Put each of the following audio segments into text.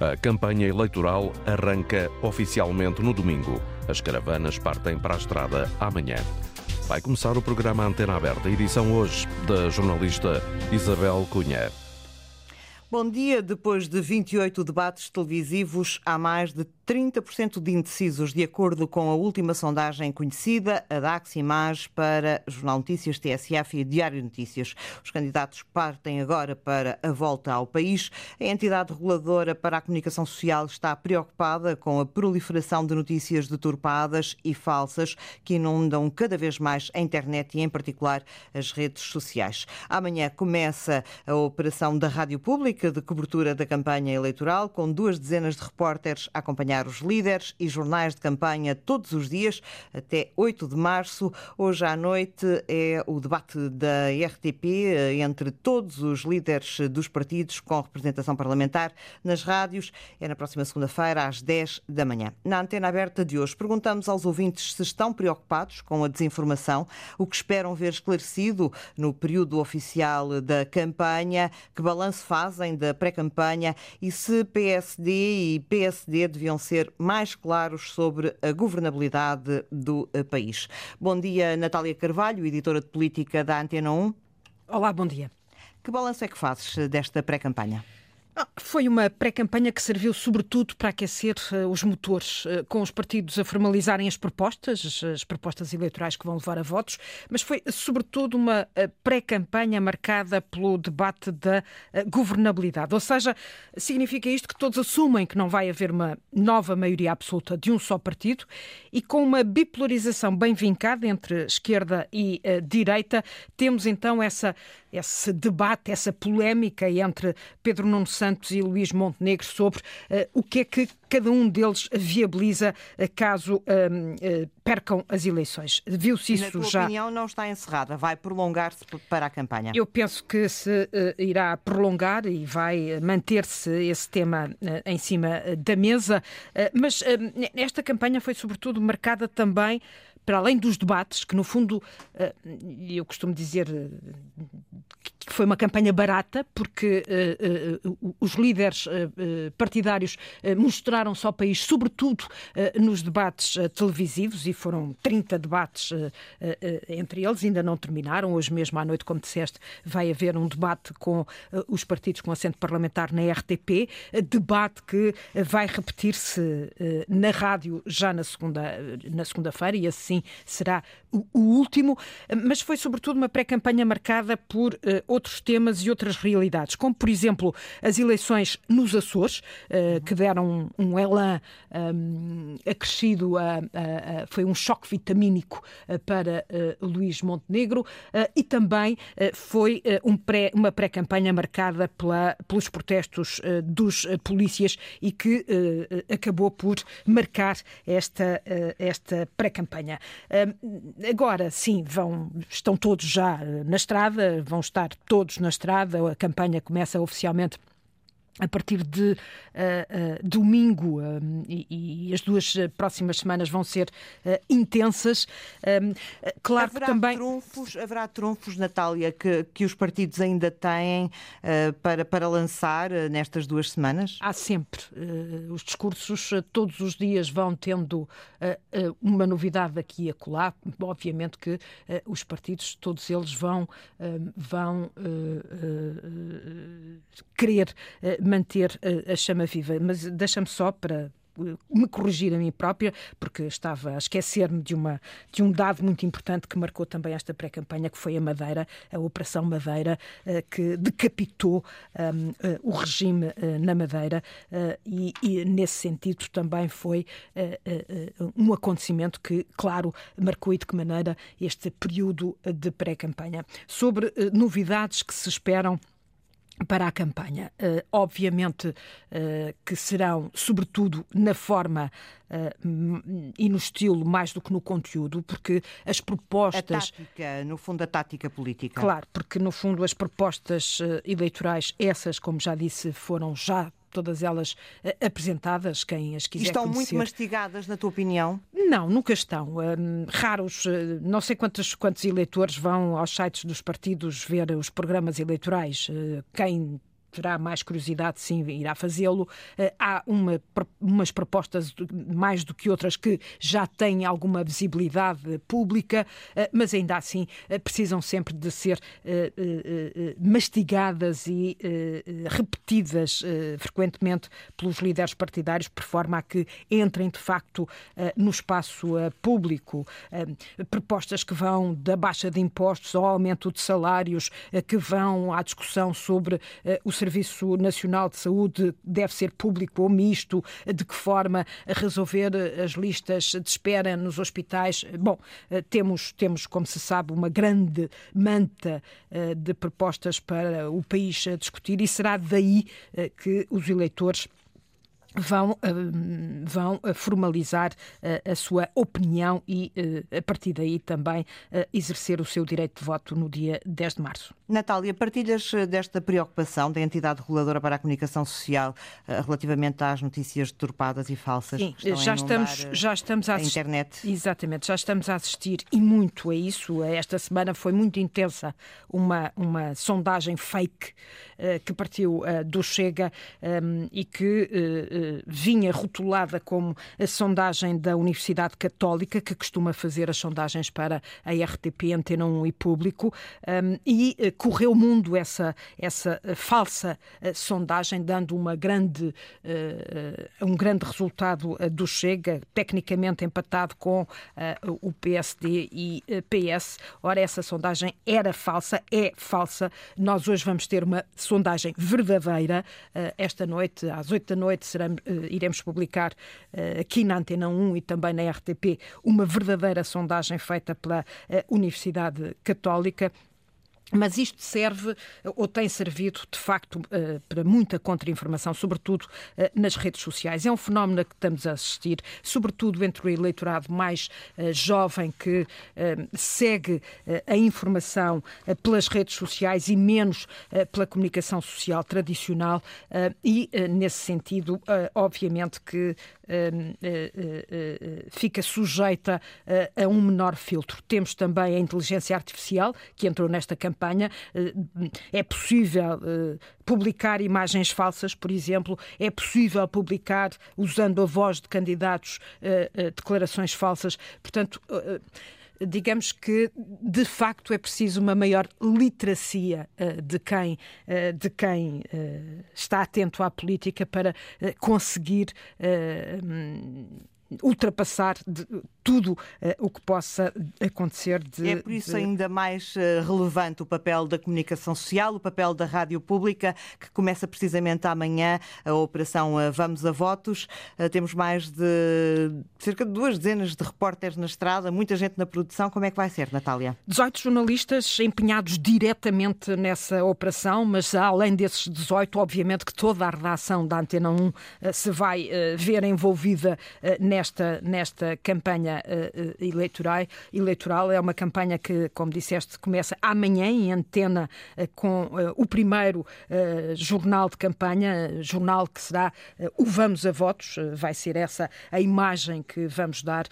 A campanha eleitoral arranca oficialmente no domingo. As caravanas partem para a estrada amanhã. Vai começar o programa Antena Aberta, edição hoje da jornalista Isabel Cunha. Bom dia. Depois de 28 debates televisivos, há mais de 30% de indecisos, de acordo com a última sondagem conhecida, a Dax Image para Jornal Notícias, TSF e Diário Notícias. Os candidatos partem agora para a volta ao país. A entidade reguladora para a comunicação social está preocupada com a proliferação de notícias deturpadas e falsas que inundam cada vez mais a internet e, em particular, as redes sociais. Amanhã começa a operação da Rádio Pública de cobertura da campanha eleitoral, com duas dezenas de repórteres a acompanhar os líderes e jornais de campanha todos os dias até 8 de março. Hoje à noite é o debate da RTP eh, entre todos os líderes dos partidos com representação parlamentar nas rádios. É na próxima segunda-feira, às 10 da manhã. Na antena aberta de hoje, perguntamos aos ouvintes se estão preocupados com a desinformação, o que esperam ver esclarecido no período oficial da campanha, que balanço fazem da pré-campanha e se PSD e PSD deviam ser mais claros sobre a governabilidade do eh, país. Bom dia, Natália Carvalho, editora de política da Antena 1. Olá, bom dia. Que balanço é que fazes eh, desta pré-campanha? Foi uma pré-campanha que serviu sobretudo para aquecer uh, os motores, uh, com os partidos a formalizarem as propostas, as propostas eleitorais que vão levar a votos, mas foi sobretudo uma uh, pré-campanha marcada pelo debate da governabilidade. Ou seja, significa isto que todos assumem que não vai haver uma nova maioria absoluta de um só partido e com uma bipolarização bem vincada entre esquerda e direita, temos então essa esse debate, essa polémica entre Pedro Nuno Santos e Luís Montenegro sobre uh, o que é que cada um deles viabiliza uh, caso uh, percam as eleições. Viu-se isso já. opinião, não está encerrada, vai prolongar-se para a campanha? Eu penso que se irá prolongar e vai manter-se esse tema em cima da mesa, mas esta campanha foi sobretudo marcada também para além dos debates, que no fundo, eu costumo dizer que foi uma campanha barata, porque uh, uh, os líderes uh, partidários mostraram-se ao país, sobretudo nos debates televisivos, e foram 30 debates entre eles, ainda não terminaram. Hoje mesmo à noite, como disseste, vai haver um debate com os partidos com assento parlamentar na RTP, debate que vai repetir-se na rádio já na segunda-feira, na segunda e assim será o, o último, mas foi sobretudo uma pré-campanha marcada por outros temas e outras realidades, como, por exemplo, as eleições nos Açores, uh, que deram um, elan um, acrescido, a, a, a, foi um choque vitamínico uh, para Luís Montenegro e também foi um pré, uma pré-campanha marcada pela, pelos protestos dos polícias e que acabou por marcar esta, esta pré-campanha. agora, sim, vão, estão todos já na estrada, vão estar todos na estrada. A campanha começa oficialmente a partir de uh, uh, domingo uh, e, e, as duas próximas semanas vão ser intensas. claro haverá que também. Trunfos, haverá trunfos, Natália, que, que os partidos ainda têm para, para lançar nestas duas semanas? Há sempre. os discursos todos os dias vão tendo uma novidade aqui e acolá. Obviamente que os partidos, todos eles vão, vão querer manter a chama viva. Mas deixa-me só para me corrigir a mim própria, porque estava a esquecer-me de, uma, de um dado muito importante que marcou também esta pré-campanha, que foi a Madeira, a Operação Madeira, eh, que decapitou um, eh, o regime eh, na Madeira e, e, nesse sentido também foi um acontecimento que, claro, marcou e de que maneira este período de pré-campanha. Sobre novidades que se esperam para a campanha. Uh, obviamente uh, que serão, sobretudo, na forma uh, e no estilo mais do que no conteúdo, porque as propostas. A tática, no fundo, a tática política. Claro, porque no fundo as propostas eleitorais, essas, como já disse, foram já todas elas uh, apresentadas, quem as quiser Estão conhecer. muito mastigadas, na tua opinião? Não, nunca estão. Um, raros, uh, não sei quantos, quantos eleitores vão aos sites dos partidos ver os programas eleitorais. Uh, quem terá mais curiosidade, sim, irá fazê-lo. Há uma, umas propostas mais do que outras que já têm alguma visibilidade pública, mas ainda assim precisam sempre de ser mastigadas e repetidas frequentemente pelos líderes partidários, por forma a que entrem de facto no espaço público. Propostas que vão da baixa de impostos ao aumento de salários, que vão à discussão sobre o Serviço Nacional de Saúde deve ser público ou misto, de que forma resolver as listas de espera nos hospitais. Bom, temos, temos como se sabe, uma grande manta de propostas para o país discutir e será daí que os eleitores vão, eh, vão eh, formalizar eh, a sua opinião e, a partir daí, também exercer o seu direito de voto no dia 10 de março. Natália, partilhas desta preocupação da entidade reguladora para a comunicação social relativamente às notícias deturpadas e falsas? Sim, já estamos, já estamos a, a internet. Exatamente, já estamos a assistir e muito a isso. Esta semana foi muito intensa uma, uma sondagem fake que partiu do Chega e que vinha rotulada como a sondagem da Universidade Católica, que costuma fazer as sondagens para a RTP, Antena 1 e Público, um, e correu o mundo essa, essa uh, falsa uh, sondagem, dando uma grande, um grande resultado do Chega, tecnicamente empatado com o PSD e PS. Ora, essa sondagem era falsa, é falsa. Nós hoje vamos ter uma sondagem verdadeira. esta noite, às oito da noite, seremos, iremos publicar aqui na Antena 1 e também na RTP uma verdadeira sondagem feita pela Universidade Católica mas isto serve ou tem servido, de facto, eh, para muita contra-informação, sobretudo eh, nas redes sociais. É um fenómeno que estamos a assistir, sobretudo entre o eleitorado mais eh, jovem que segue a informação pelas redes sociais e menos pela comunicação social tradicional. E, nesse sentido, obviamente que fica sujeita a um menor filtro. Temos também a inteligência artificial, que entrou nesta campanha. Eh, é possível eh, publicar imagens falsas, por exemplo, é possível publicar, usando a voz de candidatos, eh, declarações falsas. Portanto digamos que de facto é preciso uma maior literacia de quem, de quem está atento à política para conseguir ultrapassar de, tudo uh, o que possa acontecer. De, é por isso de... ainda mais uh, relevante o papel da comunicação social, o papel da rádio pública, que começa precisamente amanhã a operação uh, Vamos a Votos. temos mais de cerca de duas dezenas de repórteres na estrada, muita gente na produção. Como é que vai ser, Natália? 18 jornalistas empenhados diretamente nessa operação, mas além desses 18, obviamente que toda a redação da Antena 1 se vai ver envolvida nesta, nesta campanha uh, eleitoral, eleitoral. É uma campanha que, como disseste, começa amanhã em antena uh, com uh, o primeiro jornal de campanha, jornal que será o Vamos a Votos, vai ser essa a imagem que vamos dar,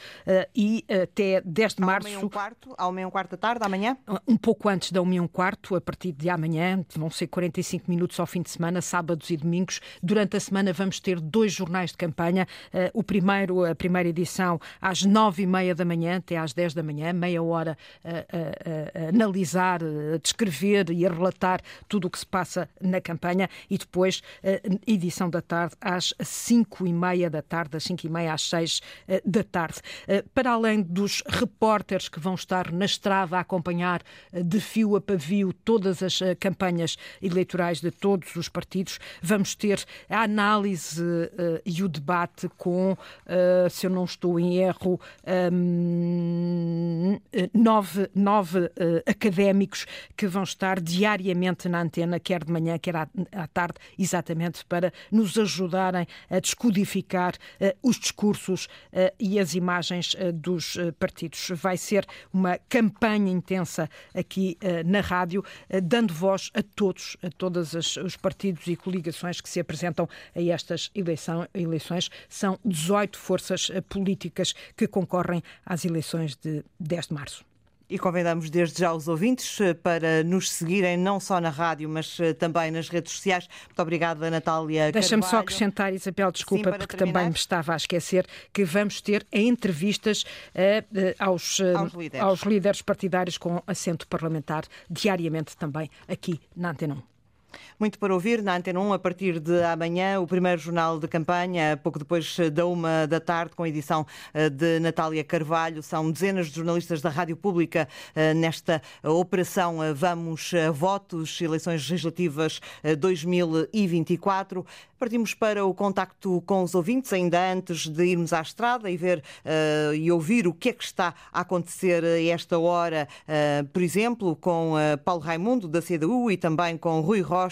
e até 10 de março. Ao meio um quarto, ao meio um quarto da tarde, amanhã? Um pouco antes da 1 e um quarto, a partir de amanhã, vão ser 45 minutos ao fim de semana, sábados e domingos. Durante a semana vamos ter dois jornais de campanha. O primeiro, a primeira edição às nove e meia da manhã até às dez da manhã, meia hora a, a, a, analisar, a descrever e a relatar tudo o que se passa na campanha e depois edição da tarde às cinco e meia da tarde, das cinco e meia às seis da tarde. Para além dos repórteres que vão estar na estrada a acompanhar de fio a pavio todas as campanhas eleitorais de todos os partidos, vamos ter a análise e o debate com se eu não estou em erro, nove, nove uh, académicos que vão estar diariamente na antena, quer de manhã, quer à, à tarde, exatamente para nos ajudarem a descodificar uh, os discursos uh, e as imagens dos partidos. Vai ser uma campanha intensa aqui na rádio, dando voz a todos, a todos os partidos e coligações que se apresentam a estas eleição, eleições. São 18 forças políticas que concorrem às eleições de 10 de março. E convidamos desde já os ouvintes eh, para nos seguirem não só na rádio, mas eh, também nas redes sociais. Muito obrigada, Natália. Deixa-me só acrescentar, Isabel, desculpa, Sim, porque terminar. também me estava a esquecer que vamos ter entrevistas uh, aos, uh, aos, líderes. aos líderes partidários com assento parlamentar diariamente também aqui na Antena 1. Muito para ouvir na Antena 1 a partir de amanhã, o primeiro jornal de campanha, pouco depois da uma da tarde, com a edição eh, de Natália Carvalho. São dezenas de jornalistas da Rádio Pública eh, nesta operação eh, Vamos Votos, eleições legislativas 2024. Partimos para o contacto com os ouvintes, ainda antes de irmos à estrada e ver uh, e ouvir o que é que está a acontecer a esta hora, uh, por exemplo, com uh, Paulo Raimundo, da CDU, e também com Rui Rocha,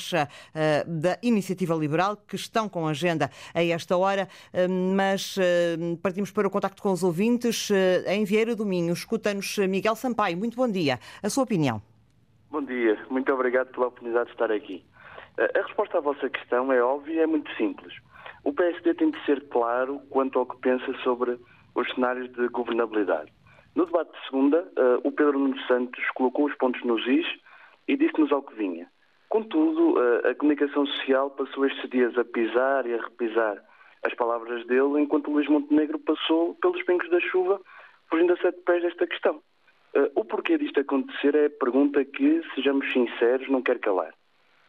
da Iniciativa Liberal, que estão com agenda a esta hora. mas partimos para o contacto com os ouvintes. em Vieira do Minho, escuta-nos Miguel Sampaio. Muito bom dia. A sua opinião? Bom dia. Muito obrigado pela oportunidade de estar aqui. A resposta à vossa questão é óbvia e é muito simples. O PSD tem de ser claro quanto ao que pensa sobre os cenários de governabilidade. No debate de segunda, o Pedro Nuno Santos colocou os pontos nos is e disse-nos ao que vinha. Contudo, uh, a comunicação social passou estes dias a pisar e a repisar as palavras dele, enquanto Luís Montenegro passou pelos pingos da chuva, fugindo a sete pés desta questão. Uh, o porquê disto acontecer é a pergunta que, sejamos sinceros, não quer calar.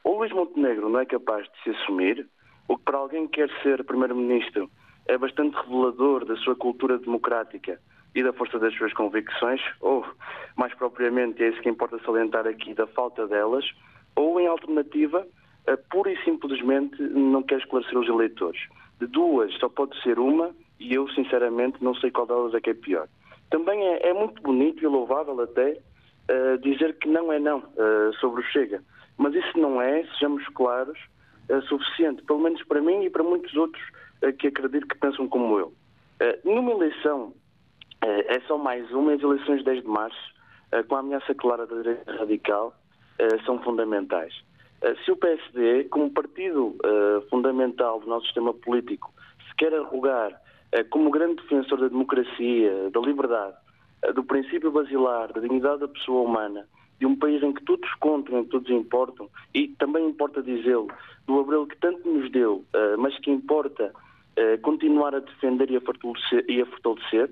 O Luís Montenegro não é capaz de se assumir, o que para alguém que quer ser Primeiro-Ministro é bastante revelador da sua cultura democrática e da força das suas convicções, ou, mais propriamente, é isso que importa salientar aqui, da falta delas, ou, em alternativa, pura e simplesmente não quer esclarecer os eleitores. De duas, só pode ser uma, e eu, sinceramente, não sei qual delas é que é pior. Também é, é muito bonito e louvável até uh, dizer que não é não uh, sobre o Chega. Mas isso não é, sejamos claros, é suficiente, pelo menos para mim e para muitos outros eh, que acredito que pensam como eu. Eh, numa eleição, é só mais uma, as eleições de 10 de março, com a ameaça clara da direita radical, são fundamentais. Se o PSD, como partido fundamental do nosso sistema político, se quer arrogar como grande defensor da democracia, da liberdade, do princípio basilar, da dignidade da pessoa humana, de um país em que todos contam, em que todos importam, e também importa dizê-lo, do abril que tanto nos deu, mas que importa continuar a defender e a, fortalecer, e a fortalecer,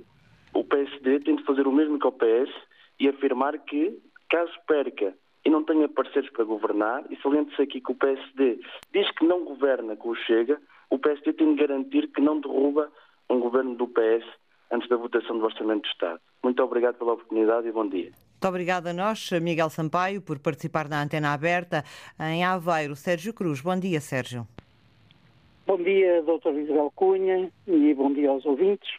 o PSD tem de fazer o mesmo que o PS e afirmar que, caso perca e não tenha parceiros para governar, e saliente-se aqui que o PSD diz que não governa com o Chega, o PSD tem de garantir que não derruba um governo do PS antes da votação do Orçamento do Estado. Muito obrigado pela oportunidade e bom dia. Muito obrigada a nós, Miguel Sampaio, por participar na antena aberta em Aveiro. Sérgio Cruz. Bom dia, Sérgio. Bom dia, doutor Isabel Cunha, e bom dia aos ouvintes.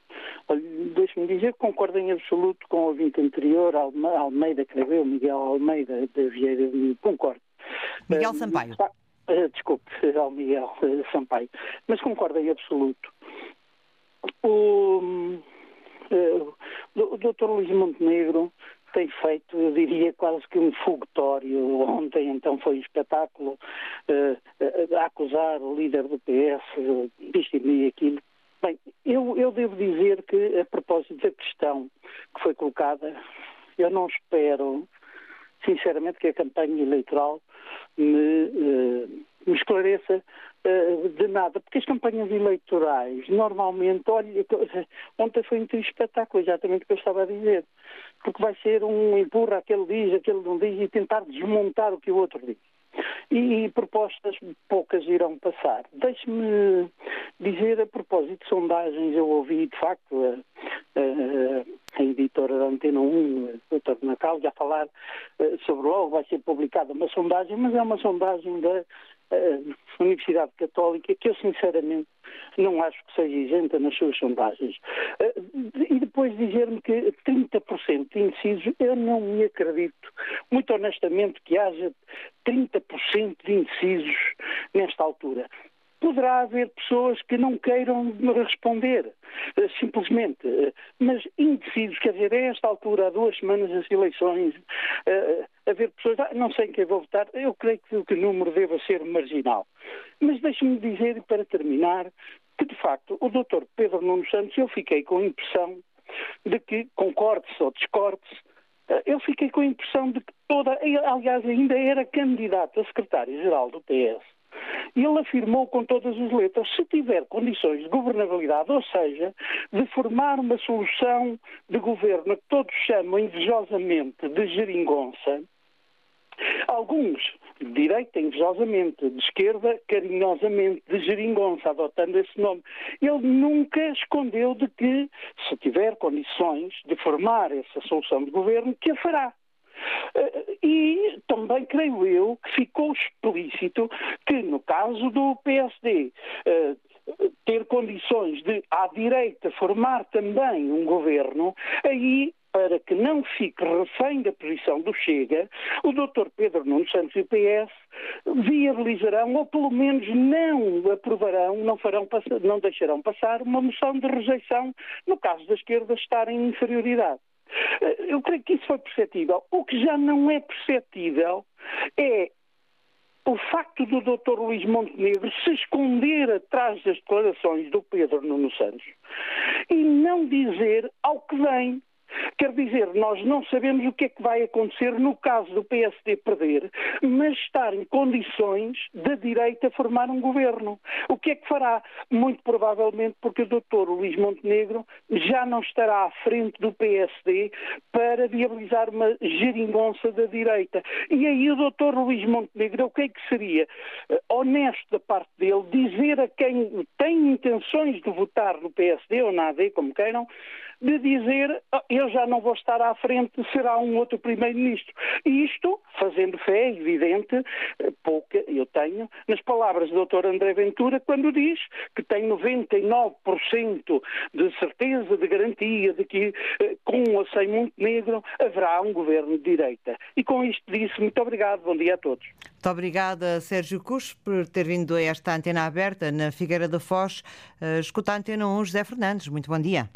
Deixe-me dizer que concordo em absoluto com o ouvinte anterior, Almeida, creio eu, Miguel Almeida, da Vieira, concordo. Miguel eh, Sampaio. Uh, desculpe, ao Miguel uh, Sampaio. Mas concordo em absoluto. O, uh, o Dr. Luís Montenegro tem feito, eu diria, quase que um fogotório. Ontem, então, foi um espetáculo uh, acusar o líder do PS disto e aquilo. Bem, eu, eu devo dizer que, a propósito da questão que foi colocada, eu não espero, sinceramente, que a campanha eleitoral me, uh, me esclareça de nada, porque as campanhas eleitorais, normalmente, olha, ontem foi um espetáculo, exatamente o que eu estava a dizer porque vai ser um empurra, aquele diz, aquele não diz, e tentar desmontar o que o outro diz. E, e propostas poucas irão passar. Deixe-me dizer, a propósito de sondagens, eu ouvi, de facto, a, a, a editora da Antena 1, a doutora Nacal, já falar uh, sobre logo, vai ser publicada uma sondagem, mas é uma sondagem da Universidade Católica que eu, sinceramente, não acho que seja isenta nas suas sondagens. Uh, e depois dizer-me que 30% de indecisos, eu não me acredito, muito honestamente, que haja 30% de indecisos nesta altura poderá haver pessoas que não queiram responder, eh, simplesmente. Eh, mas indecisos, quer dizer, a esta altura, há duas semanas das eleições, uh, haver pessoas, ah, não sei em quem vou votar, eu creio que o número deva ser marginal. Mas deixe-me dizer, para terminar, que de facto o Dr. Pedro Nuno Santos, eu fiquei com a impressão de que, concorde-se ou discorde-se, eu fiquei com a impressão de que toda, aliás, ainda era candidato a secretário-geral do PS. Ele afirmou com todas as letras, se tiver condições de governabilidade, ou seja, de formar uma solução de governo que todos chamam invejosamente de geringonça, Alguns de direita, invejosamente, de esquerda, carinhosamente, de geringonça, adotando esse nome. Ele nunca escondeu de que, se tiver condições de formar essa solução de governo, que a fará. Eh, e também creio eu que ficou explícito que, no caso do PSD, eh, ter condições de, à direita, formar também um governo, aí para que não fique refém da posição do Chega, o Dr. Pedro Nuno Santos e o PS viabilizarão, ou pelo menos não aprovarão, não, farão, não deixarão passar uma moção de rejeição no caso da esquerda estar em inferioridade. Eu creio que isso foi perceptível. O que já não é perceptível é o facto do Dr. Luís Montenegro se esconder atrás das declarações do Pedro Nuno Santos e não dizer ao que vem. Quer dizer, nós não sabemos o que é que vai acontecer no caso do PSD perder, mas estar em condições da direita formar um governo. O que é que fará? Muito provavelmente porque o doutor Luís Montenegro já não estará à frente do PSD para viabilizar uma geringonça da direita. E aí o doutor Luís Montenegro, o que é que seria uh, honesto da parte dele dizer a quem tem intenções de votar no PSD ou na AD, como queiram, de dizer oh, eu já não vou estar à frente, será um outro primeiro-ministro. E isto, fazendo fé, é evidente, eh, pouca eu tenho, nas palavras do Dr. André Ventura, quando diz que tem 99% de certeza, de garantia de que eh, com ou sem Montenegro haverá um governo de direita. E com isto disse, muito obrigado, bom dia a todos. Muito obrigada, Sérgio Cus, por ter vindo a esta antena aberta na Figueira da Foz. Uh, escuta a antena 1, José Fernandes. Muito bom dia.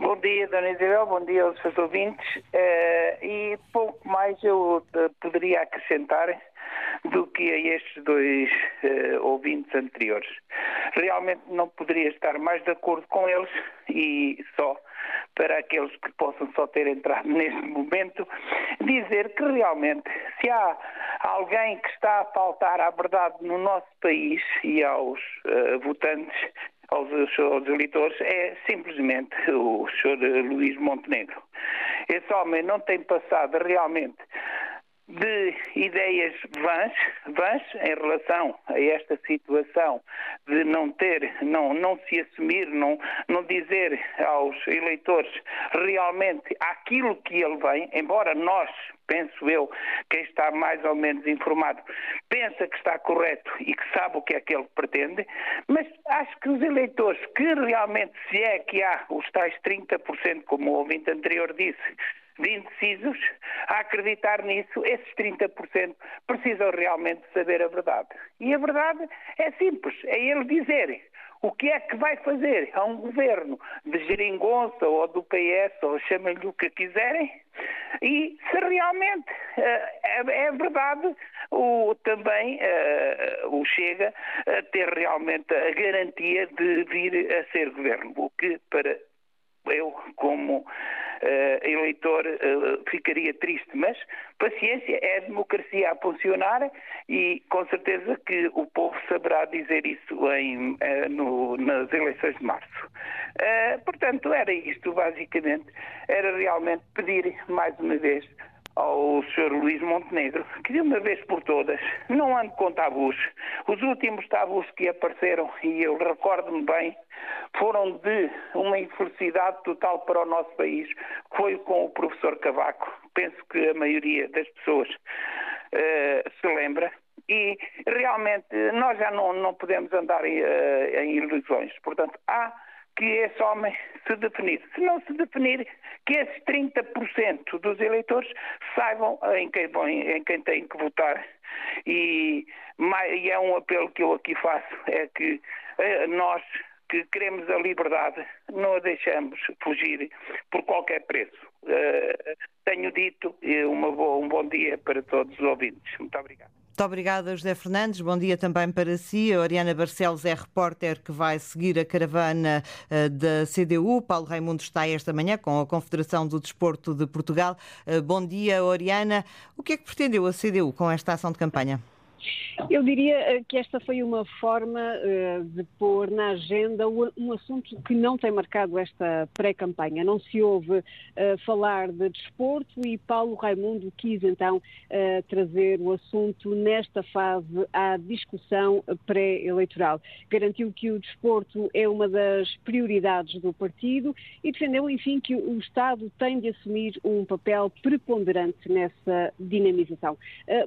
Bom dia, Dona Isabel, bom dia aos seus ouvintes. Uh, e pouco mais eu uh, poderia acrescentar do que a estes dois uh, ouvintes anteriores. Realmente não poderia estar mais de acordo com eles e só para aqueles que possam só ter entrado neste momento, dizer que realmente se há alguém que está a faltar à verdade no nosso país e aos votantes, aos, aos eleitores é simplesmente o Sr. Luís Montenegro. Esse homem não tem passado realmente de ideias vãs, vãs em relação a esta situação de não ter, não, não se assumir, não, não dizer aos eleitores realmente aquilo que ele vem, embora nós, penso eu, quem está mais ou menos informado, pensa que está correto e que sabe o que é que ele pretende, mas acho que os eleitores que realmente, se é que há os tais 30%, como o ouvinte anterior disse, de indecisos a acreditar nisso, esses 30% precisam realmente saber a verdade. E a verdade é simples, é ele dizer o que é que vai fazer a um governo de geringonça ou do PS, ou chamem-lhe o que quiserem, e se realmente uh, é, é, verdade o, também uh, o Chega a ter realmente a garantia de vir a ser governo, o que para eu, como uh, eleitor, uh, ficaria triste, mas paciência, é a democracia a funcionar e com certeza que o povo saberá dizer isso em, uh, no, nas eleições de março. portanto, era isto, basicamente, era realmente pedir mais uma vez ao Sr. Luís Montenegro que de uma vez por todas não ande com tabus. Os últimos tabus que apareceram, e eu recordo-me bem, foram de uma infelicidade total para o nosso país. Foi com o professor Cavaco. Penso que a maioria das pessoas uh, se lembra. E realmente nós já não, não podemos andar em, uh, em ilusões. Portanto, há que esse homem se definir. Se não se definir, que esses 30% dos eleitores saibam em quem, em quem têm que votar. E, e, é um apelo que eu aqui faço, é que eh, nós que queremos a liberdade não a deixamos fugir por qualquer preço. Uh, tenho dito, uma boa, um bom dia para todos os ouvintes. Muito obrigado. Muito obrigada, José Fernandes. Bom dia também para si. A Oriana Barcelos é repórter que vai seguir a caravana uh, da CDU. Paulo Raimundo está esta manhã com a Confederação do Desporto de Portugal. Uh, bom dia, Oriana. O que é que pretendeu a CDU com esta ação de campanha? Eu diria eh, que esta foi uma forma uh, de pôr na agenda um assunto que não tem marcado esta pré-campanha. Não se ouve uh, falar de desporto e Paulo Raimundo quis então trazer o assunto nesta fase à discussão pré-eleitoral. Garantiu que o desporto é uma das prioridades do partido e defendeu, enfim, que o Estado tem de assumir um papel preponderante nessa dinamização.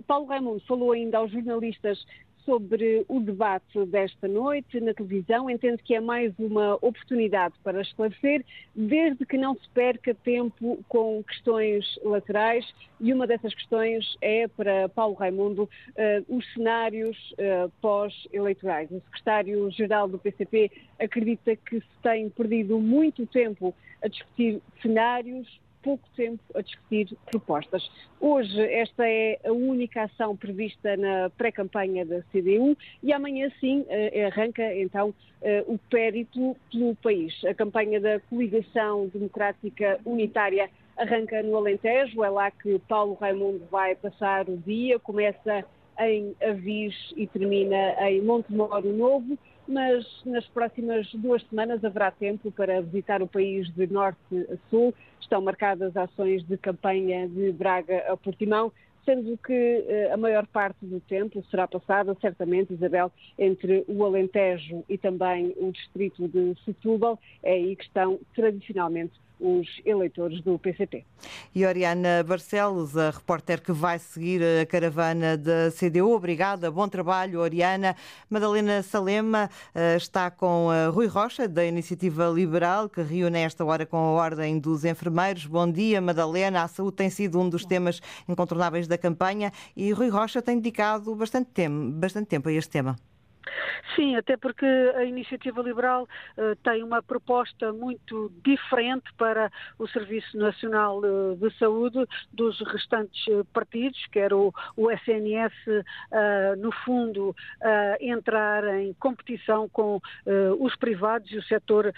Paulo Raimundo falou ainda aos jornalistas sobre o debate desta noite na televisão. Entendo que é mais uma oportunidade para esclarecer, desde que não se perca tempo com questões laterais. E uma dessas questões é para Paulo Raimundo uh, os cenários uh, pós-eleitorais. O secretário-geral do PCP acredita que se tem perdido muito tempo a discutir cenários, pouco tempo a discutir propostas. Hoje, esta é a única ação prevista na pré-campanha da CDU e amanhã, sim, eh, arranca então eh, o périplo pelo país. A campanha da Coligação Democrática Unitária arranca no Alentejo, é lá que Paulo Raimundo vai passar o dia, começa em Avis e termina em Montemoro Novo mas nas próximas duas semanas haverá tempo para visitar o país de norte a sul. Estão marcadas ações de campanha de Braga a Portimão, sendo que eh, a maior parte do tempo será passada, certamente, Isabel, entre o Alentejo e também o distrito de Setúbal. É aí que estão tradicionalmente os eleitores do PCP. E Oriana Barcelos, a repórter que vai seguir a caravana da CDU. Obrigada, bom trabalho, Oriana. Madalena Salema eh, está com Rui Rocha, da Iniciativa Liberal, que reúne esta hora com a Ordem dos Enfermeiros. Bom dia, Madalena. A saúde tem sido um dos temas incontornáveis da campanha e Rui Rocha tem dedicado bastante tempo, bastante tempo a este tema. Sim, até porque a Iniciativa Liberal uh, tem uma proposta muito diferente para o Serviço Nacional uh, de Saúde dos restantes uh, partidos, quer o, o SNS, no fundo, entrar em competição com os privados e o setor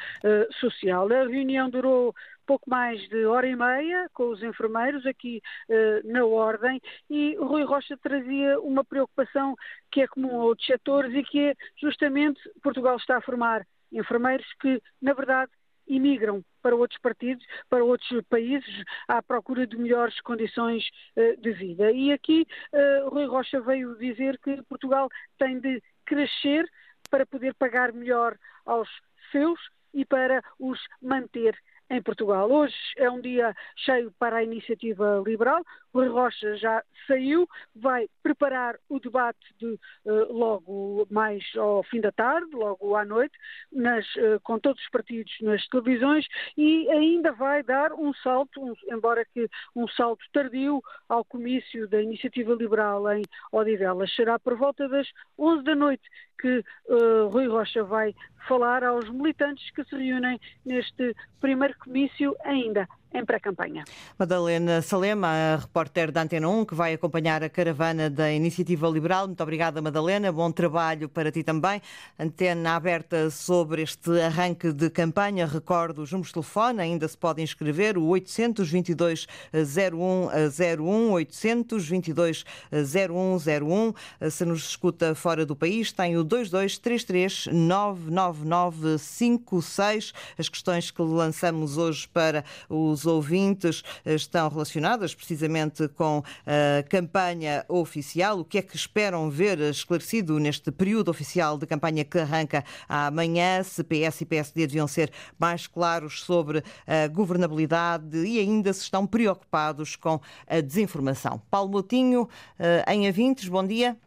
social. A reunião durou pouco mais de hora e meia com os enfermeiros aqui uh, na Ordem e Rui Rocha trazia uma preocupação que é comum a outros setores e que é justamente Portugal está a formar enfermeiros que, na verdade, imigram para outros partidos, para outros países, à procura de melhores condições uh, de vida. E aqui uh, Rui Rocha veio dizer que Portugal tem de crescer para poder pagar melhor aos seus e para os manter em Portugal. Hoje é um dia cheio para a iniciativa liberal. Rui Rocha já saiu, vai preparar o debate de, uh, logo mais ao fim da tarde, logo à noite, nas, uh, com todos os partidos nas televisões e ainda vai dar um salto, um, embora que um salto tardio, ao comício da iniciativa liberal em Odivelas. Será por volta das 11 da noite que uh, Rui Rocha vai falar aos militantes que se reúnem neste primeiro comício ainda em pré-campanha. Madalena Salema, repórter da Antena 1, que vai acompanhar a caravana da Iniciativa Liberal. Muito obrigada, Madalena. Bom trabalho para ti também. Antena aberta sobre este arranque de campanha. Recordo os números de telefone, ainda se pode inscrever, o 822 0101, 822 0101. Se nos escuta fora do país, tem o 2233 99956. As questões que lançamos hoje para os ouvintes eh, estão relacionadas precisamente com a campanha oficial. O que é que esperam ver esclarecido neste período oficial de campanha que arranca amanhã? Se PS e PSD deviam ser mais claros sobre a governabilidade e ainda se estão preocupados com a desinformação. Paulo Moutinho, eh, em Avintes, bom dia.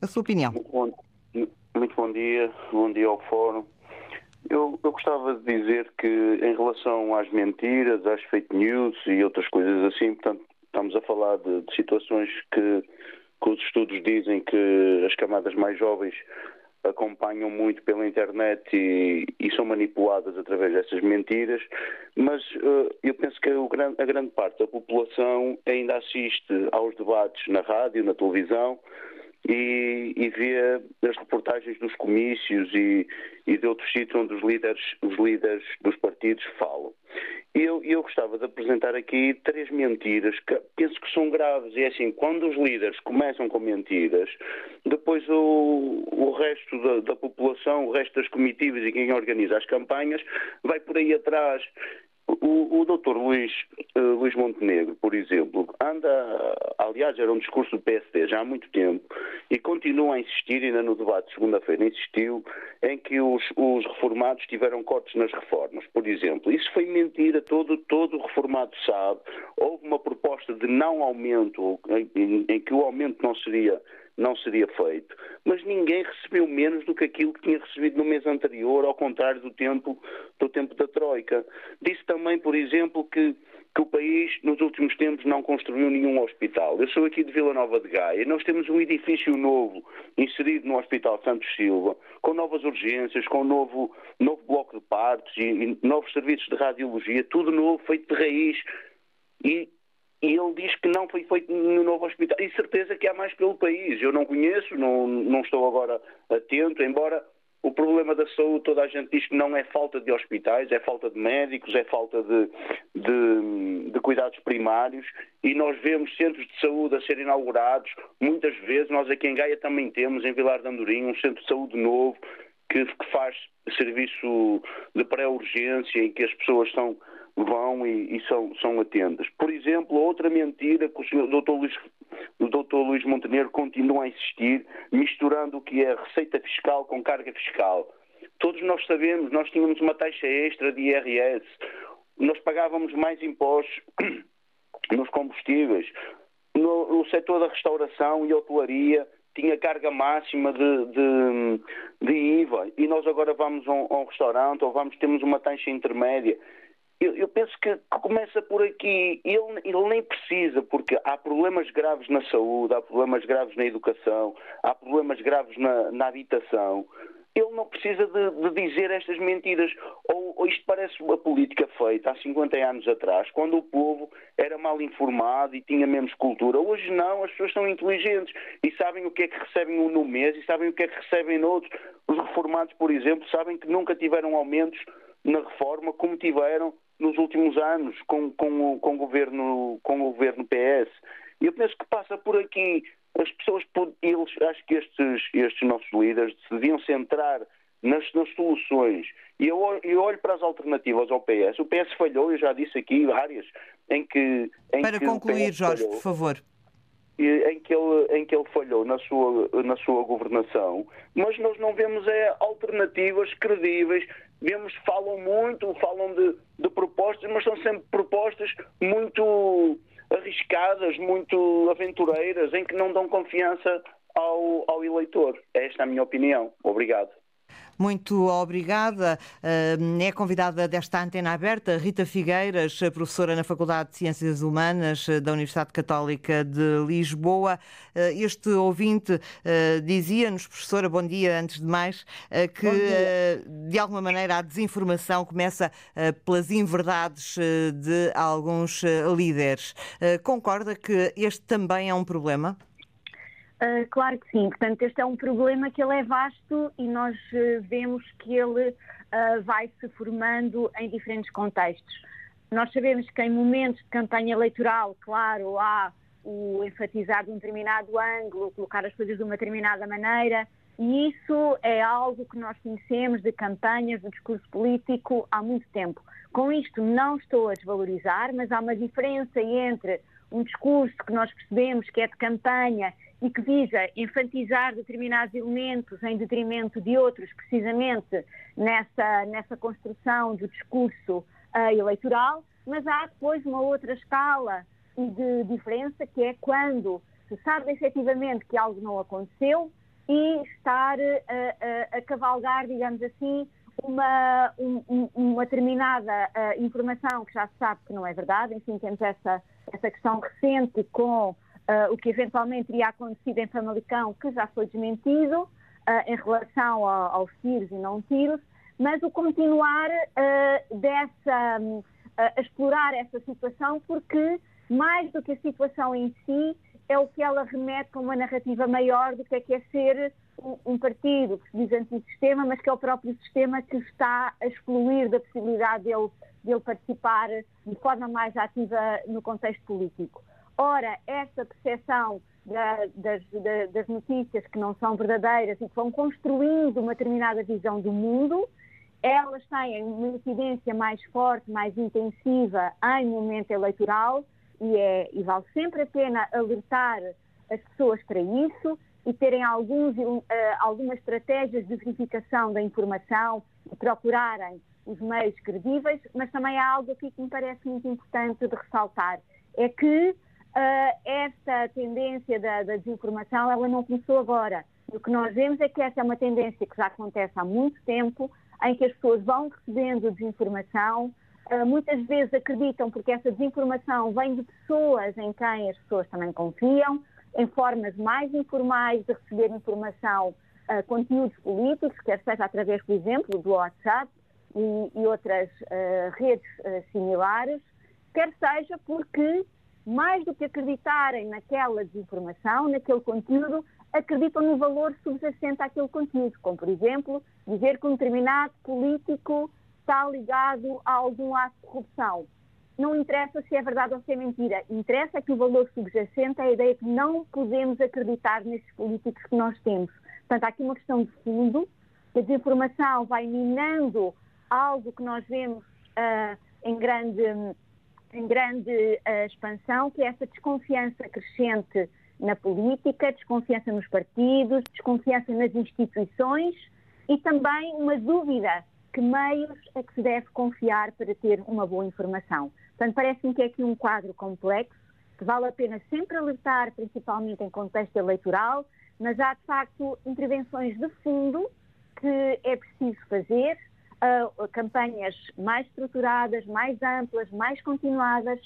A sua opinião. Muito bom, muito bom dia, bom dia ao Fórum. Eu, eu, gostava de dizer que, em relação às mentiras, às fake news e outras coisas assim, portanto, estamos a falar de, de situações que, que, os estudos dizem que as camadas mais jovens acompanham muito pela internet e, e são manipuladas através dessas mentiras, mas uh, eu penso que a grande parte da população ainda assiste aos debates na rádio, na televisão, e, e vê as reportagens dos comícios e, e de outros sítios onde os líderes, os líderes dos partidos falam. Eu, eu gostava de apresentar aqui três mentiras que penso que são graves. E é assim, quando os líderes começam com mentiras, depois o, o resto da, da população, o resto das comitivas e quem organiza as campanhas vai por aí atrás. O, o doutor Luís, uh, Luís Montenegro, por exemplo, anda, aliás, era um discurso do PSD já há muito tempo e continua a insistir, ainda no debate de segunda-feira insistiu, em que os, os, reformados tiveram cortes nas reformas, por exemplo. Isso foi mentira, todo, todo reformado sabe. Houve uma proposta de não aumento, em, em, em que o aumento não seria não seria feito, mas ninguém recebeu menos do que aquilo que tinha recebido no mês anterior, ao contrário do tempo, do tempo da Troika. Disse também, por exemplo, que, que o país, nos últimos tempos, não construiu nenhum hospital. Eu sou aqui de Vila Nova de Gaia. Nós temos um edifício novo inserido no Hospital Santos Silva, com novas urgências, com novo, novo bloco de partos e, e novos serviços de radiologia, tudo novo, feito de raiz. E e ele diz que não foi feito no novo hospital. E certeza que há mais pelo país. Eu não conheço, não, não estou agora atento, embora o problema da saúde, toda a gente diz que não é falta de hospitais, é falta de médicos, é falta de, de, de, cuidados primários e nós vemos centros de saúde a serem inaugurados. Muitas vezes, nós aqui em Gaia também temos, em Vilar de Andorim, um centro de saúde novo que, que faz serviço de pré-urgência em que as pessoas são vão e, e, são, são atentas. Por exemplo, outra mentira que o senhor Dr. Luís, o. Luís Montenegro continua a insistir, misturando o que é receita fiscal com carga fiscal. Todos nós sabemos, nós tínhamos uma taxa extra de IRS, nós pagávamos mais impostos nos combustíveis. No, no setor da restauração e hotelaria tinha carga máxima de, de, de, IVA e nós agora vamos a um, a um restaurante ou vamos temos uma taxa intermédia eu, eu penso que começa por aqui. Ele, ele nem precisa, porque há problemas graves na saúde, há problemas graves na educação, há problemas graves na, na habitação ele não precisa de, de, dizer estas mentiras. Ou, ou, isto parece uma política feita há 50 anos atrás, quando o povo era mal informado e tinha menos cultura. Hoje não, as pessoas são inteligentes e sabem o que é que recebem no mês e sabem o que é que recebem no outro. Os reformados, por exemplo, sabem que nunca tiveram aumentos na reforma como tiveram nos últimos anos com, com, com, o, governo, com o governo PS. E eu penso que passa por aqui. As pessoas, eles, acho que estes, estes nossos líderes deviam centrar nas, nas soluções. E eu, eu, olho para as alternativas ao PS. O PS falhou, eu já disse aqui várias, em que. Em para que concluir, Jorge, falhou, por favor. Em que, ele, em que ele falhou na sua, na sua governação, mas nós não vemos é, alternativas credíveis vemos, falam muito, falam de, de propostas, mas são sempre propostas muito arriscadas, muito aventureiras, em que não dão confiança ao, ao eleitor. Esta é a minha opinião. Obrigado. Muito obrigada. Eh, é convidada desta antena aberta Rita Figueiras, professora na Faculdade de Ciências Humanas da Universidade Católica de Lisboa. Eh, este ouvinte eh, dizia-nos, professora, bom dia antes de mais, que de alguma maneira a desinformação começa pelas inverdades de alguns líderes. Concorda que este também é um problema? Uh, claro que sim. Portanto, este é um problema que ele é vasto e nós uh, vemos que ele uh, vai se formando em diferentes contextos. Nós sabemos que em momentos de campanha eleitoral, claro, há o enfatizar de um determinado ângulo, colocar as coisas de uma determinada maneira, e isso é algo que nós conhecemos de campanhas, de discurso político há muito tempo. Com isto não estou a desvalorizar, mas há uma diferença entre um discurso que nós percebemos que é de campanha e que visa enfatizar determinados elementos em detrimento de outros, precisamente nessa, nessa construção do discurso uh, eleitoral, mas há depois uma outra escala de diferença que é quando se sabe efetivamente que algo não aconteceu e estar a, a, a cavalgar, digamos assim, uma, um, uma determinada uh, informação que já se sabe que não é verdade. Enfim, temos essa, essa questão recente com uh, o que eventualmente teria acontecido em Famalicão, que já foi desmentido uh, em relação ao, aos tiros e não tiros, mas o continuar uh, dessa, a explorar essa situação, porque mais do que a situação em si, é o que ela remete com uma narrativa maior do que é que é ser um, um partido que se diz antissistema, mas que é o próprio sistema que está a excluir da possibilidade dele, dele participar de forma mais ativa no contexto político. Ora, esta percepção da, das, da, das notícias que não são verdadeiras e que vão construindo uma determinada visão do mundo, elas têm uma incidência mais forte, mais intensiva em momento eleitoral e, é, e vale sempre a pena alertar as pessoas para isso e terem alguns, uh, algumas estratégias de verificação da informação e procurarem os meios credíveis, mas também há algo aqui que me parece muito importante de ressaltar, é que uh, esta tendência da, da, desinformação ela não começou agora. O que nós vemos é que essa é uma tendência que já acontece há muito tempo, em que as pessoas vão recebendo desinformação, uh, muitas vezes acreditam porque essa desinformação vem de pessoas em quem as pessoas também confiam, em formas mais informais de receber informação, uh, conteúdos políticos, quer seja através, por exemplo, do WhatsApp e, e outras redes similares, quer seja porque, mais do que acreditarem naquela desinformação, naquele conteúdo, acreditam no valor subjacente àquele conteúdo, como, por exemplo, dizer que um determinado político está ligado a algum ato de corrupção não interessa se é verdade ou se é mentira. Interessa que o valor subjacente é a ideia que não podemos acreditar nestes políticos que nós temos. Portanto, há aqui uma questão de fundo, a desinformação vai minando algo que nós vemos uh, em grande, em grande uh, expansão, que é essa desconfiança crescente na política, desconfiança nos partidos, desconfiança nas instituições e também uma dúvida que meios é que se deve confiar para ter uma boa informação. Portanto, parece-me que é aqui um quadro complexo, que vale a pena sempre alertar, principalmente em contexto eleitoral, mas há, de facto, intervenções de fundo que é preciso fazer, uh, campanhas mais estruturadas, mais amplas, mais continuadas,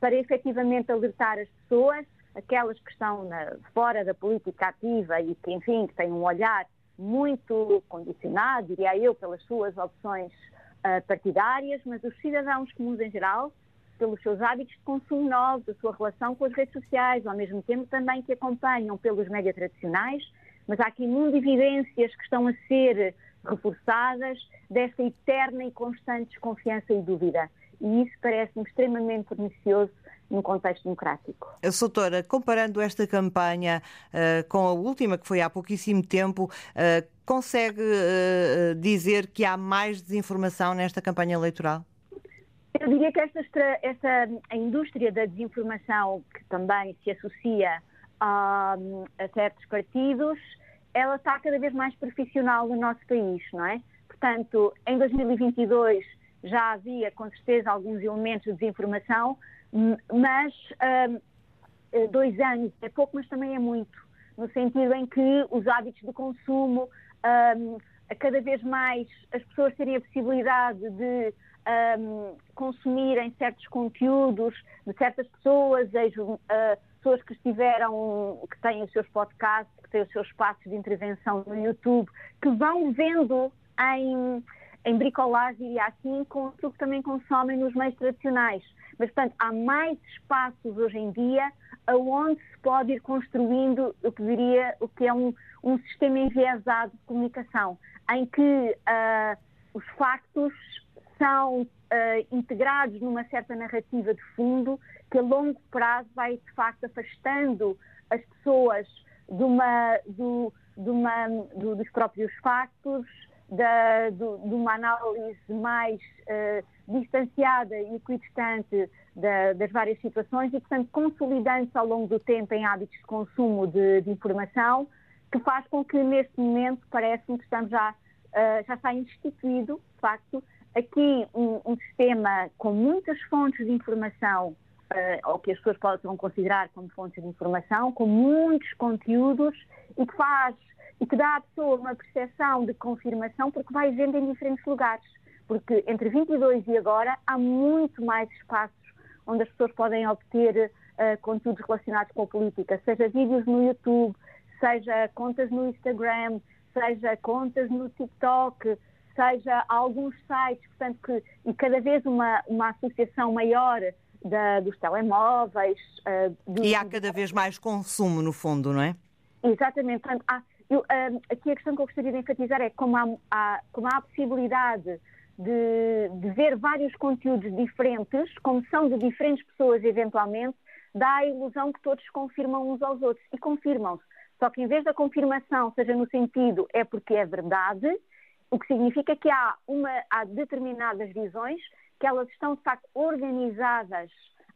para efetivamente alertar as pessoas, aquelas que estão na, fora da política ativa e que, enfim, que têm um olhar muito condicionado, diria eu, pelas suas opções uh, partidárias, mas os cidadãos comuns em geral pelos seus hábitos de consumo novos, a sua relação com as redes sociais, ao mesmo tempo também que acompanham pelos médias tradicionais, mas há aqui mundo evidências que estão a ser reforçadas dessa eterna e constante desconfiança e dúvida. E isso parece-me extremamente pernicioso no contexto democrático. A doutora, comparando esta campanha uh, com a última, que foi há pouquíssimo tempo, uh, consegue uh, dizer que há mais desinformação nesta campanha eleitoral? Eu diria que esta, esta, a indústria da desinformação, que também se associa a, a certos partidos, ela está cada vez mais profissional no nosso país, não é? Portanto, em 2022 já havia com certeza alguns elementos de desinformação, mas um, dois anos é pouco, mas também é muito, no sentido em que os hábitos de consumo, um, cada vez mais as pessoas terem a possibilidade de um, consumirem certos conteúdos de certas pessoas, vejo uh, pessoas que estiveram, que têm os seus podcasts, que têm os seus espaços de intervenção no YouTube, que vão vendo em, em bricolagem, diria assim, com aquilo que também consomem nos meios tradicionais. Mas, portanto, há mais espaços hoje em dia aonde se pode ir construindo, eu diria, o que é um, um sistema enviesado de comunicação, em que uh, os factos são uh, integrados numa certa narrativa de fundo que a longo prazo vai de facto afastando as pessoas de uma, do, de uma, do, dos próprios factos, da, do, de uma análise mais uh, distanciada e equidistante da, das várias situações e, portanto, consolidando-se ao longo do tempo em hábitos de consumo de, de informação, que faz com que, neste momento, parece-me que estamos já, uh, já está instituído, de facto, aqui um, um, sistema com muitas fontes de informação, uh, ou que as pessoas possam considerar como fontes de informação, com muitos conteúdos e que faz e que dá à pessoa uma percepção de confirmação porque vai vendo em diferentes lugares. Porque entre 22 e agora há muito mais espaços onde as pessoas podem obter uh, conteúdos relacionados com a política, seja vídeos no YouTube, seja contas no Instagram, seja contas no TikTok, seja alguns sites, portanto, que, e cada vez uma, uma associação maior da, dos telemóveis. Uh, do, e há cada vez mais consumo, no fundo, não é? Exatamente. Portanto, há, eu, uh, aqui a questão que eu gostaria de enfatizar é como há, há como há a possibilidade de, de, ver vários conteúdos diferentes, como são de diferentes pessoas eventualmente, dá a ilusão que todos confirmam uns aos outros. E confirmam-se. Só que em vez da confirmação seja no sentido é porque é verdade, o que significa que há, uma, há determinadas visões que elas estão de facto organizadas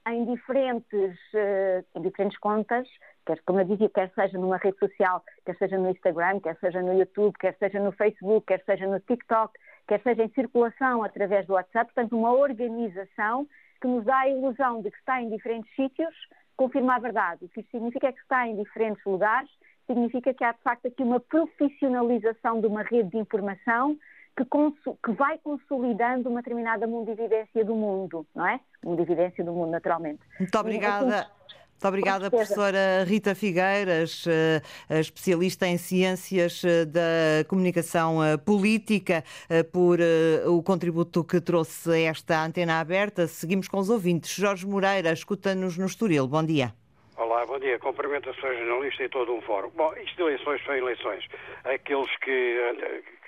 em diferentes, uh, em diferentes contas, quer, como eu dizia, quer seja numa rede social, quer seja no Instagram, quer seja no YouTube, quer seja no Facebook, quer seja no TikTok, quer seja em circulação através do WhatsApp, portanto, uma organização que nos dá a ilusão de que está em diferentes sítios, confirma a verdade. O que isso significa é que está em diferentes lugares, significa que há de facto aqui uma profissionalização de uma rede de informação que, que, vai consolidando uma determinada mundividência do mundo, não é? Mundividência do mundo, naturalmente. Muito obrigada. Muito obrigada, professora Rita Figueiras, eh, especialista em ciências eh, da comunicação eh, política, por o contributo que trouxe a esta antena aberta. Seguimos com os ouvintes. Jorge Moreira, escuta-nos no Estoril. Bom dia. Olá, bom dia. Cumprimento a sua jornalista e todo um fórum. Bom, isto de eleições são eleições. Aqueles que,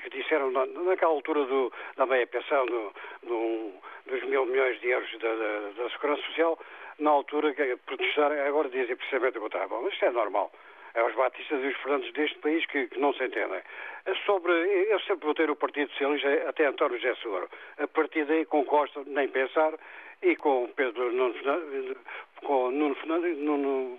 que disseram na, naquela altura do, da meia pensão do, do, dos mil milhões de euros da, da, da Segurança Social na altura que protestaram, agora dizem precisamente o contrário. Bom, isto é normal. É os batistas e os Fernandes deste país que, que, não se entendem. É sobre, eu sempre votei o Partido Socialista até António José Seguro. A partir daí com Costa, nem pensar, e com Pedro Nuno com Nuno Fernandes, Nuno,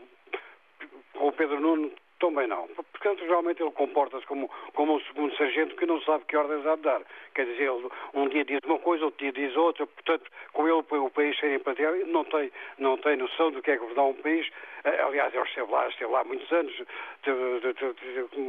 com Pedro Nuno também não. Portanto, realmente ele comporta-se como, como um segundo sargento que não sabe que ordens há de dar. Quer dizer, ele um dia diz uma coisa, outro dia diz outra. Portanto, com ele o país sem empatia, não tem, não tem noção do que é governar um país. Eh, aliás, ele esteve lá, esteve lá há muitos anos, teve, teve, teve como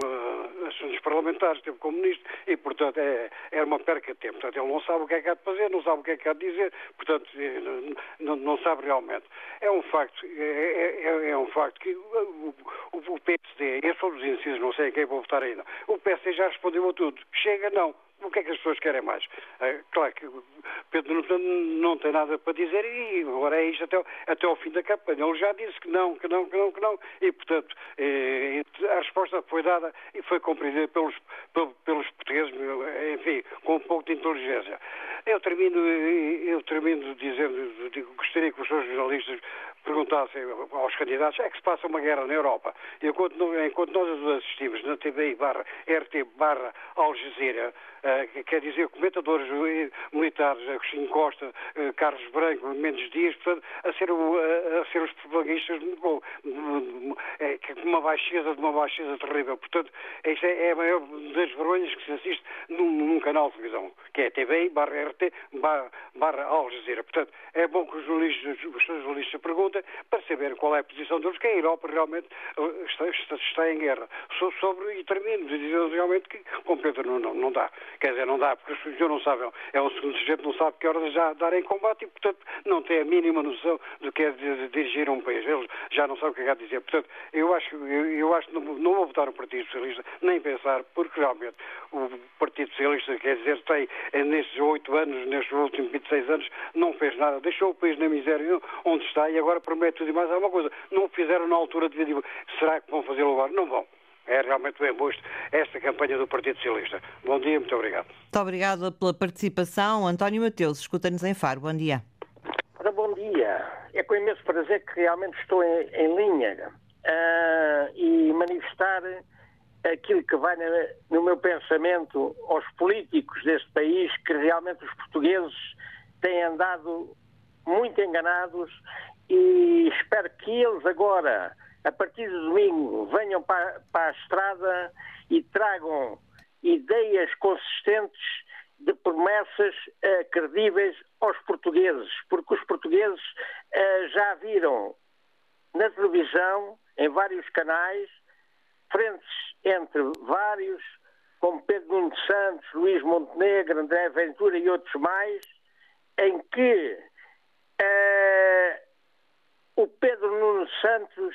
assuntos parlamentares, esteve como ministro, e, portanto, é, é uma perca de tempo. Portanto, ele não sabe o que é que há de fazer, não sabe o que é que há de dizer, portanto, eh, não, não sabe realmente. É um facto, é, é, é, é um facto que o, o, o PSD, esses são os incisos, não sei em quem vou votar ainda, o PSD já respondeu a tudo. Chega, não o que é que as pessoas querem mais? É, claro que Pedro Nuno não tem nada para dizer e agora é isto até, até ao fim da campanha. Ele já disse que não, que não, que não, que não. E, portanto, é, a resposta foi dada e foi compreendida pelos, pelos portugueses, enfim, com um pouco de inteligência. Eu termino, eu termino dizendo, digo, gostaria que os seus jornalistas perguntassem aos candidatos é que se passa uma guerra na Europa. Enquanto, enquanto nós assistimos na TVI barra RT barra Al Jazeera, uh, quer dizer, comentadores militares, Agostinho Costa, uh, Carlos Branco, Mendes Dias, portanto, a ser, a, ser os propagandistas com é, uma baixeza de uma baixeza terrível. Portanto, esta é, a maior das vergonhas que se assiste num, num canal de televisão, que é TVI barra RT barra, barra Al Jazeera. Portanto, é bom que os jornalistas, os jornalistas perguntem para saber qual é a posição deles, que a Europa realmente uh, está, está, está em guerra. Sobre, e termino de dizer realmente que com Pedro não, não, não, dá. Quer dizer, não dá, porque os senhores não sabem, é um segundo sujeito, não sabe que horas já dar em combate e, portanto, não tem a mínima noção do que é de, de dirigir um país. Eles já não sabem o que é que dizer. Portanto, eu acho, eu, eu acho que não, não vou votar no Partido Socialista, nem pensar, porque realmente o Partido Socialista, quer dizer, tem, eh, nestes oito anos, nestes últimos 26 anos, não fez nada, deixou o país na miséria onde está e agora promete tudo e mais alguma coisa. Não fizeram na altura de vida. Será que vão fazê-lo agora? Não vão. É realmente bem busto esta campanha do Partido Socialista. Bom dia, muito obrigado. Muito obrigada pela participação. António Mateus, escuta-nos em Faro. Bom dia. Ora, bom dia. É com imenso prazer que realmente estou em, em linha uh, e manifestar aquilo que vai no meu pensamento aos políticos deste país, que realmente os portugueses têm andado muito enganados e espero que eles agora, a partir de domingo, venham para, para a estrada e tragam ideias consistentes de promessas uh, credíveis aos portugueses, porque os portugueses uh, já viram na televisão, em vários canais, frentes entre vários, como Pedro Nuno Santos, Luís Montenegro, André Ventura e outros mais, em que uh, o Pedro Nuno Santos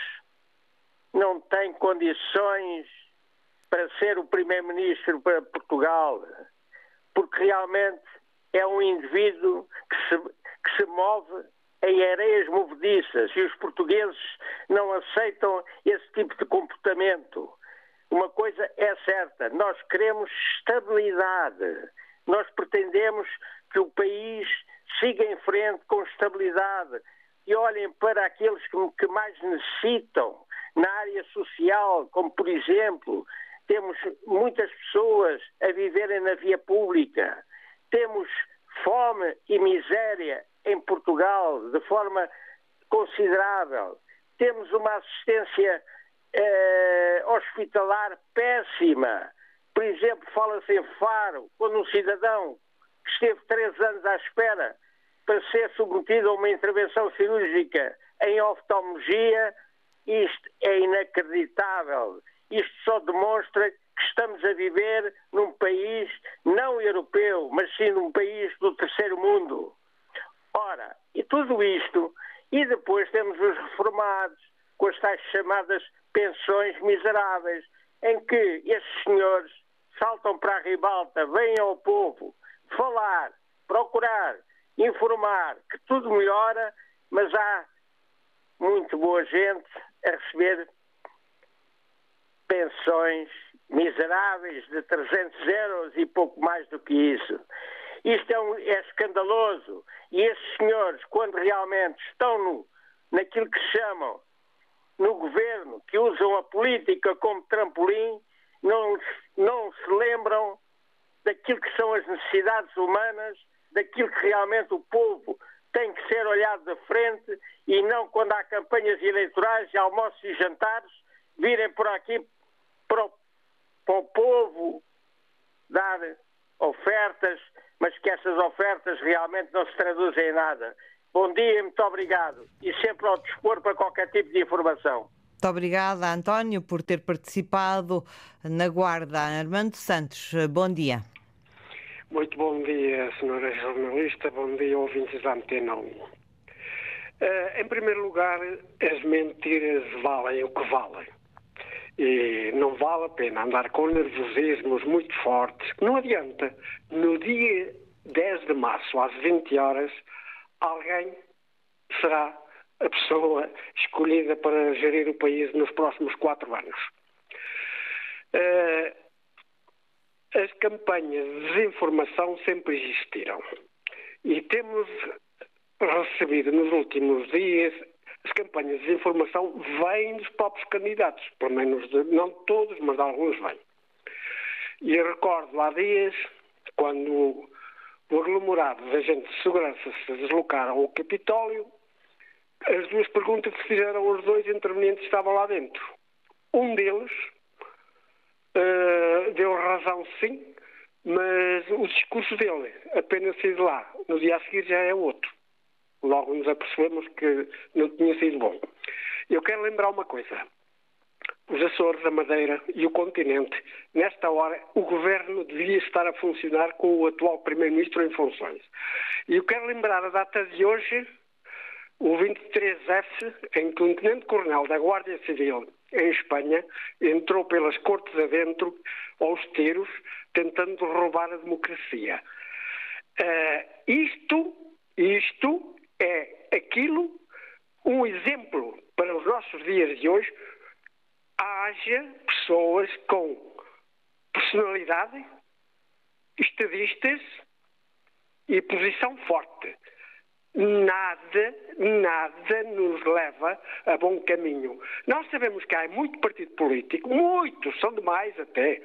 não tem condições para ser o primeiro-ministro para Portugal, porque realmente é um indivíduo que se, que se move em areias movediças e os portugueses não aceitam esse tipo de comportamento. Uma coisa é certa, nós queremos estabilidade. Nós pretendemos que o país siga em frente com estabilidade e olhem para aqueles que mais necessitam na área social, como por exemplo, temos muitas pessoas a viverem na via pública, temos fome e miséria em Portugal de forma considerável, temos uma assistência eh, hospitalar péssima. Por exemplo, fala-se em Faro, quando um cidadão que esteve três anos à espera para ser submetido a uma intervenção cirúrgica em oftalmologia, isto é inacreditável. Isto só demonstra que estamos a viver num país não europeu, mas sim num país do terceiro mundo. Ora, e tudo isto, e depois temos os reformados, com as tais chamadas pensões miseráveis, em que estes senhores saltam para a ribalta, vêm ao povo falar, procurar, informar que tudo melhora, mas há muito boa gente a receber pensões miseráveis de 300 euros e pouco mais do que isso. Isto é, um, é escandaloso. E esses senhores, quando realmente estão no, naquilo que chamam no governo, que usam a política como trampolim, não, não se lembram daquilo que são as necessidades humanas, daquilo que realmente o povo tem que ser olhado de frente e não quando há campanhas eleitorais, almoços e jantares, virem por aqui para o, para o povo dar ofertas, mas que essas ofertas realmente não se traduzem em nada. Bom dia, muito obrigado. E sempre ao dispor para qualquer tipo de informação. Muito obrigada, António, por ter participado na Guarda. Armando Santos, bom dia. Muito bom dia, senhora jornalista, bom dia, ouvintes da Antena 1. Uh, eh, em primeiro lugar, as mentiras valem o que valem. E não vale a pena andar com nervosismos muito fortes. Não adianta. No dia 10 de março, às 20 horas, alguém será a pessoa escolhida para gerir o país nos próximos quatro anos. Uh, as campanhas de desinformação sempre existiram. E temos recebido nos últimos dias as campanhas de desinformação vêm dos próprios candidatos, pelo menos de, não todos, mas alguns vêm. E eu recordo há dias, quando o aglomerado de agentes de segurança se deslocaram ao Capitólio, as duas perguntas que fizeram os dois intervenientes estavam lá dentro. Um deles uh, deu razão sim, mas o discurso dele, apenas sido lá, no dia a seguir já é outro. Logo nos apercebemos que não tinha sido bom. Eu quero lembrar uma coisa. Os Açores, a Madeira e o continente, nesta hora, o governo devia estar a funcionar com o atual Primeiro-Ministro em funções. E eu quero lembrar a data de hoje, o 23F, em que o Tenente-Coronel da Guardia Civil em Espanha, entrou pelas cortes adentro aos tiros, tentando roubar a democracia. Uh, isto, isto é aquilo, um exemplo para os nossos dias de hoje. Haja pessoas com personalidade, estadistas e posição forte nada, nada nos leva a bom caminho. Nós sabemos que há muito partido político, muitos, são demais até,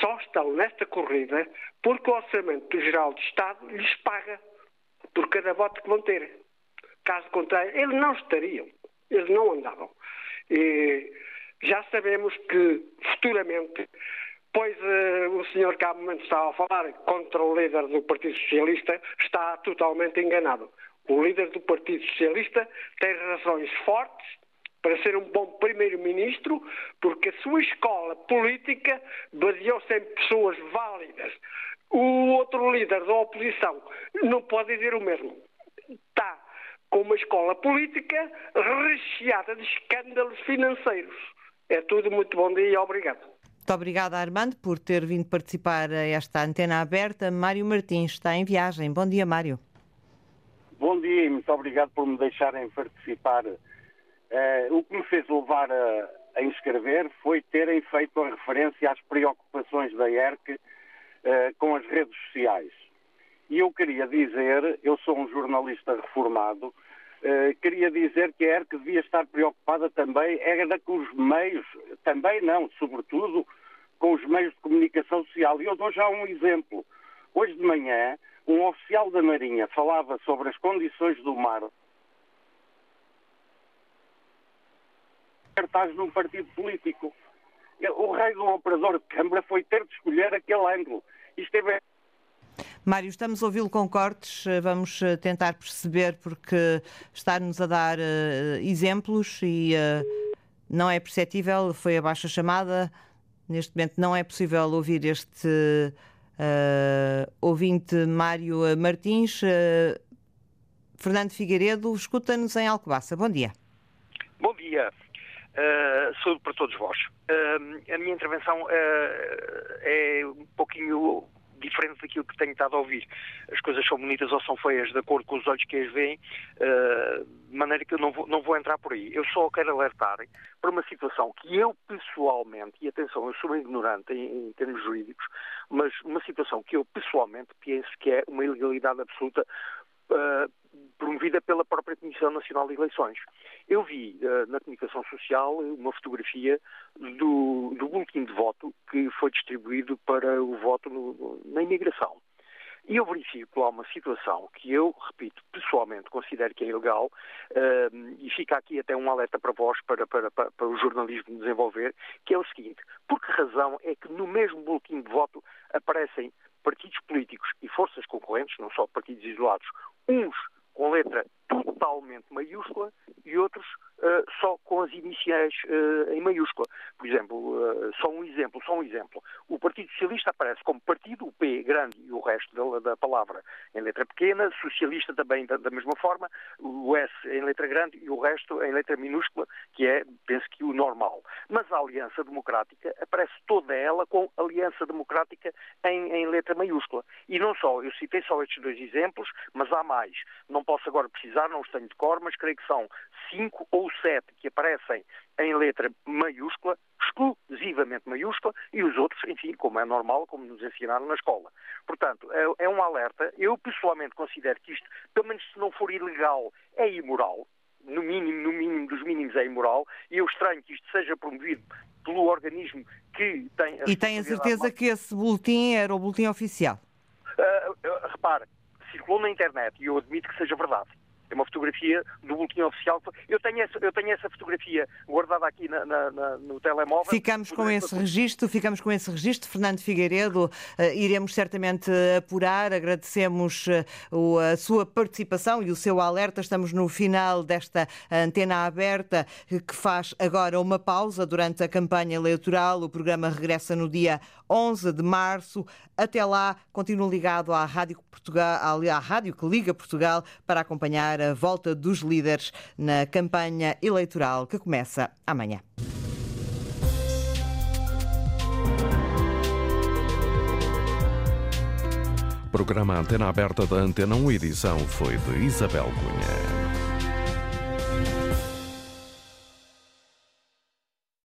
só estão nesta corrida porque o Orçamento Geral do Estado lhes paga por cada voto que vão ter. Caso contrário, eles não estariam, eles não andavam. E já sabemos que futuramente uh, o senhor que há momento estava a falar contra o líder do Partido Socialista está totalmente enganado. O líder do Partido Socialista tem razões fortes para ser um bom primeiro-ministro, porque a sua escola política baseou-se em pessoas válidas. O outro líder da oposição não pode dizer o mesmo. Está com uma escola política recheada de escândalos financeiros. É tudo muito bom dia e obrigado. Muito obrigada, Armando, por ter vindo participar a esta antena aberta. Mário Martins está em viagem. Bom dia, Mário. Bom dia e muito obrigado por me deixarem participar. Uh, o que me fez levar a, a, inscrever foi terem feito a referência às preocupações da ERC uh, com as redes sociais. E eu queria dizer, eu sou um jornalista reformado, uh, queria dizer que a ERC devia estar preocupada também, era com os meios, também não, sobretudo com os meios de comunicação social. E eu dou já um exemplo. Hoje de manhã, um oficial da Marinha falava sobre as condições do mar. Cartaz num partido político. O de um operador de Câmara foi ter de escolher aquele ângulo. Isto é. Mário, estamos a ouvi-lo com cortes, vamos eh, tentar perceber porque está-nos a dar uh, exemplos e uh, não é perceptível, foi a chamada, neste momento não é possível ouvir este uh, ouvinte Mário Martins. Fernando Figueiredo, escuta-nos em Alcobaça. Bom dia. Bom dia. Uh, saúde para todos vós. Uh, a minha intervenção uh, é um pouquinho diferente daquilo que tenho estado a ouvir. As coisas são bonitas ou são feias de acordo com os olhos que as veem, uh, de maneira que eu não vou, não vou entrar por aí. Eu só quero alertar para uma situação que eu pessoalmente, e atenção, eu sou ignorante em, em termos jurídicos, mas uma situação que eu pessoalmente penso que é uma ilegalidade absoluta Uh, promovida pela própria Comissão Nacional de Eleições. Eu vi uh, na comunicação social uma fotografia do, do boletim de voto que foi distribuído para o voto no, na imigração. E eu verifico lá uma situação que eu, repito, pessoalmente considero que é ilegal, uh, e fica aqui até um alerta para vós, para, para, para, para, o jornalismo desenvolver, que é o seguinte: por que razão é que no mesmo boletim de voto aparecem partidos políticos e forças concorrentes, não só partidos isolados, uns com letra totalmente maiúscula e outros uh, só com as iniciais uh, em maiúscula. Por exemplo, uh, só um exemplo, só um exemplo. O Partido Socialista aparece como partido, o P grande e o resto da, da palavra em letra pequena, socialista também da, da, mesma forma, o S em letra grande e o resto em letra minúscula, que é, penso que, o Aliança Democrática aparece toda ela com Aliança Democrática em, em letra maiúscula. E não só, eu citei só estes dois exemplos, mas há mais. Não posso agora precisar, não os tenho de cor, mas creio que são cinco ou sete que aparecem em letra maiúscula, exclusivamente maiúscula, e os outros, enfim, como é normal, como nos ensinaram na escola. Portanto, é, é um alerta. Eu pessoalmente considero que isto, pelo menos se não for ilegal, é imoral. No mínimo, no mínimo dos mínimos é imoral, e eu estranho que isto seja promovido pelo organismo que tem a E tem a certeza que esse boletim era o boletim oficial? Uh, repare, circulou na internet e eu admito que seja verdade. É uma fotografia do boletim oficial. Eu tenho essa, eu tenho essa fotografia guardada aqui na, na, na, no telemóvel. Ficamos com esse registro, ficamos com esse registro. Fernando Figueiredo, uh, iremos certamente apurar. Agradecemos uh, a sua participação e o seu alerta. Estamos no final desta antena aberta que faz agora uma pausa durante a campanha eleitoral. O programa regressa no dia 11 de março. Até lá, continue ligado à Rádio Portugal, à Rádio que liga Portugal para acompanhar a volta dos líderes na campanha eleitoral que começa amanhã. Programa Antena Aberta da Antena 1, edição foi de Isabel Cunha.